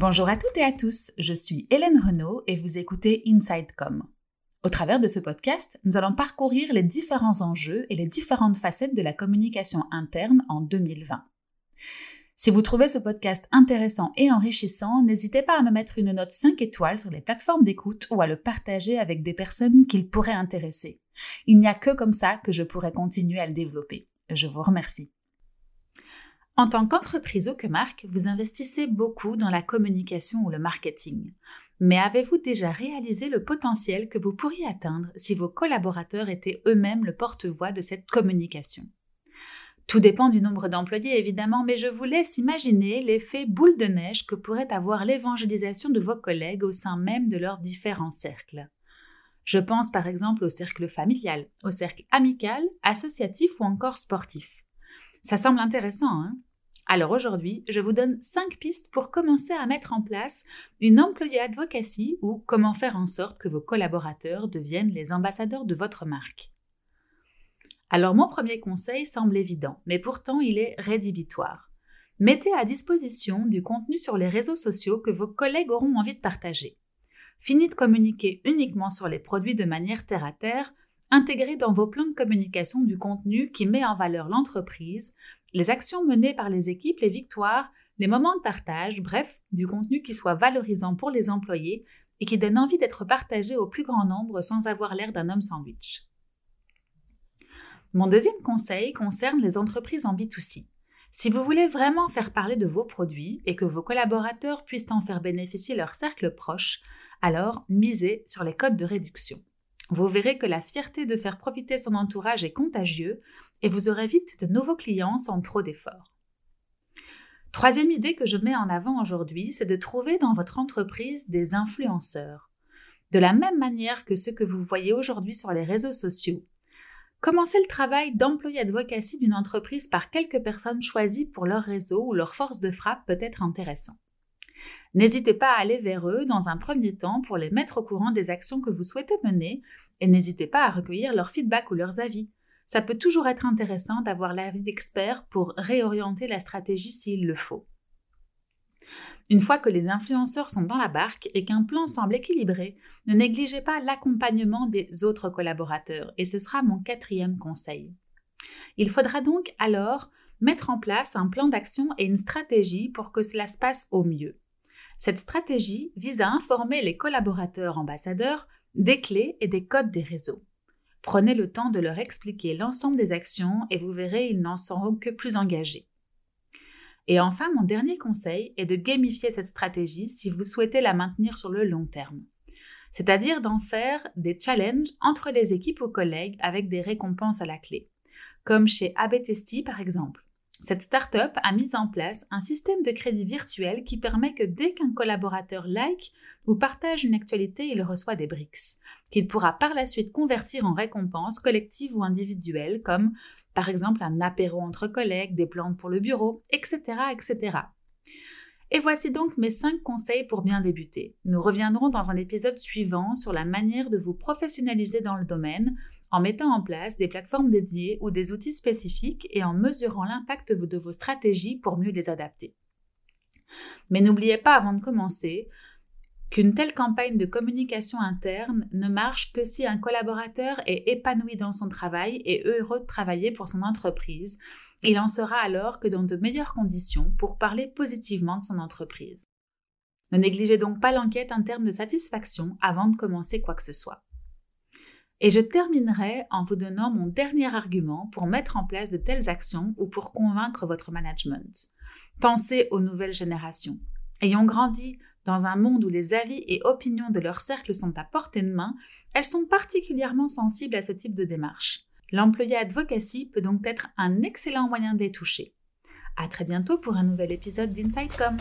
Bonjour à toutes et à tous, je suis Hélène Renaud et vous écoutez InsideCom. Au travers de ce podcast, nous allons parcourir les différents enjeux et les différentes facettes de la communication interne en 2020. Si vous trouvez ce podcast intéressant et enrichissant, n'hésitez pas à me mettre une note 5 étoiles sur les plateformes d'écoute ou à le partager avec des personnes qu'il pourrait intéresser. Il n'y a que comme ça que je pourrai continuer à le développer. Je vous remercie. En tant qu'entreprise ou que marque, vous investissez beaucoup dans la communication ou le marketing. Mais avez-vous déjà réalisé le potentiel que vous pourriez atteindre si vos collaborateurs étaient eux-mêmes le porte-voix de cette communication? Tout dépend du nombre d'employés évidemment, mais je vous laisse imaginer l'effet boule de neige que pourrait avoir l'évangélisation de vos collègues au sein même de leurs différents cercles. Je pense par exemple au cercle familial, au cercle amical, associatif ou encore sportif. Ça semble intéressant, hein? Alors aujourd'hui, je vous donne 5 pistes pour commencer à mettre en place une employée advocacy ou comment faire en sorte que vos collaborateurs deviennent les ambassadeurs de votre marque. Alors mon premier conseil semble évident, mais pourtant il est rédhibitoire. Mettez à disposition du contenu sur les réseaux sociaux que vos collègues auront envie de partager. Fini de communiquer uniquement sur les produits de manière terre à terre, intégrez dans vos plans de communication du contenu qui met en valeur l'entreprise, les actions menées par les équipes, les victoires, les moments de partage, bref, du contenu qui soit valorisant pour les employés et qui donne envie d'être partagé au plus grand nombre sans avoir l'air d'un homme sandwich. Mon deuxième conseil concerne les entreprises en B2C. Si vous voulez vraiment faire parler de vos produits et que vos collaborateurs puissent en faire bénéficier leur cercle proche, alors misez sur les codes de réduction. Vous verrez que la fierté de faire profiter son entourage est contagieux et vous aurez vite de nouveaux clients sans trop d'efforts. Troisième idée que je mets en avant aujourd'hui, c'est de trouver dans votre entreprise des influenceurs. De la même manière que ceux que vous voyez aujourd'hui sur les réseaux sociaux. Commencer le travail d'employé advocacy d'une entreprise par quelques personnes choisies pour leur réseau ou leur force de frappe peut être intéressant. N'hésitez pas à aller vers eux dans un premier temps pour les mettre au courant des actions que vous souhaitez mener et n'hésitez pas à recueillir leur feedback ou leurs avis. Ça peut toujours être intéressant d'avoir l'avis d'experts pour réorienter la stratégie s'il le faut. Une fois que les influenceurs sont dans la barque et qu'un plan semble équilibré, ne négligez pas l'accompagnement des autres collaborateurs, et ce sera mon quatrième conseil. Il faudra donc alors mettre en place un plan d'action et une stratégie pour que cela se passe au mieux. Cette stratégie vise à informer les collaborateurs ambassadeurs des clés et des codes des réseaux. Prenez le temps de leur expliquer l'ensemble des actions et vous verrez, ils n'en seront que plus engagés. Et enfin, mon dernier conseil est de gamifier cette stratégie si vous souhaitez la maintenir sur le long terme. C'est-à-dire d'en faire des challenges entre les équipes ou collègues avec des récompenses à la clé. Comme chez ABTST par exemple. Cette start-up a mis en place un système de crédit virtuel qui permet que dès qu'un collaborateur like ou partage une actualité, il reçoit des briques, qu'il pourra par la suite convertir en récompenses collectives ou individuelles, comme par exemple un apéro entre collègues, des plantes pour le bureau, etc., etc. Et voici donc mes 5 conseils pour bien débuter. Nous reviendrons dans un épisode suivant sur la manière de vous professionnaliser dans le domaine en mettant en place des plateformes dédiées ou des outils spécifiques et en mesurant l'impact de vos stratégies pour mieux les adapter. Mais n'oubliez pas avant de commencer qu'une telle campagne de communication interne ne marche que si un collaborateur est épanoui dans son travail et heureux de travailler pour son entreprise il en sera alors que dans de meilleures conditions pour parler positivement de son entreprise. Ne négligez donc pas l'enquête interne de satisfaction avant de commencer quoi que ce soit. Et je terminerai en vous donnant mon dernier argument pour mettre en place de telles actions ou pour convaincre votre management. Pensez aux nouvelles générations. Ayant grandi dans un monde où les avis et opinions de leur cercle sont à portée de main, elles sont particulièrement sensibles à ce type de démarche. L'employé advocacy peut donc être un excellent moyen de les toucher. À très bientôt pour un nouvel épisode d'InsideCom.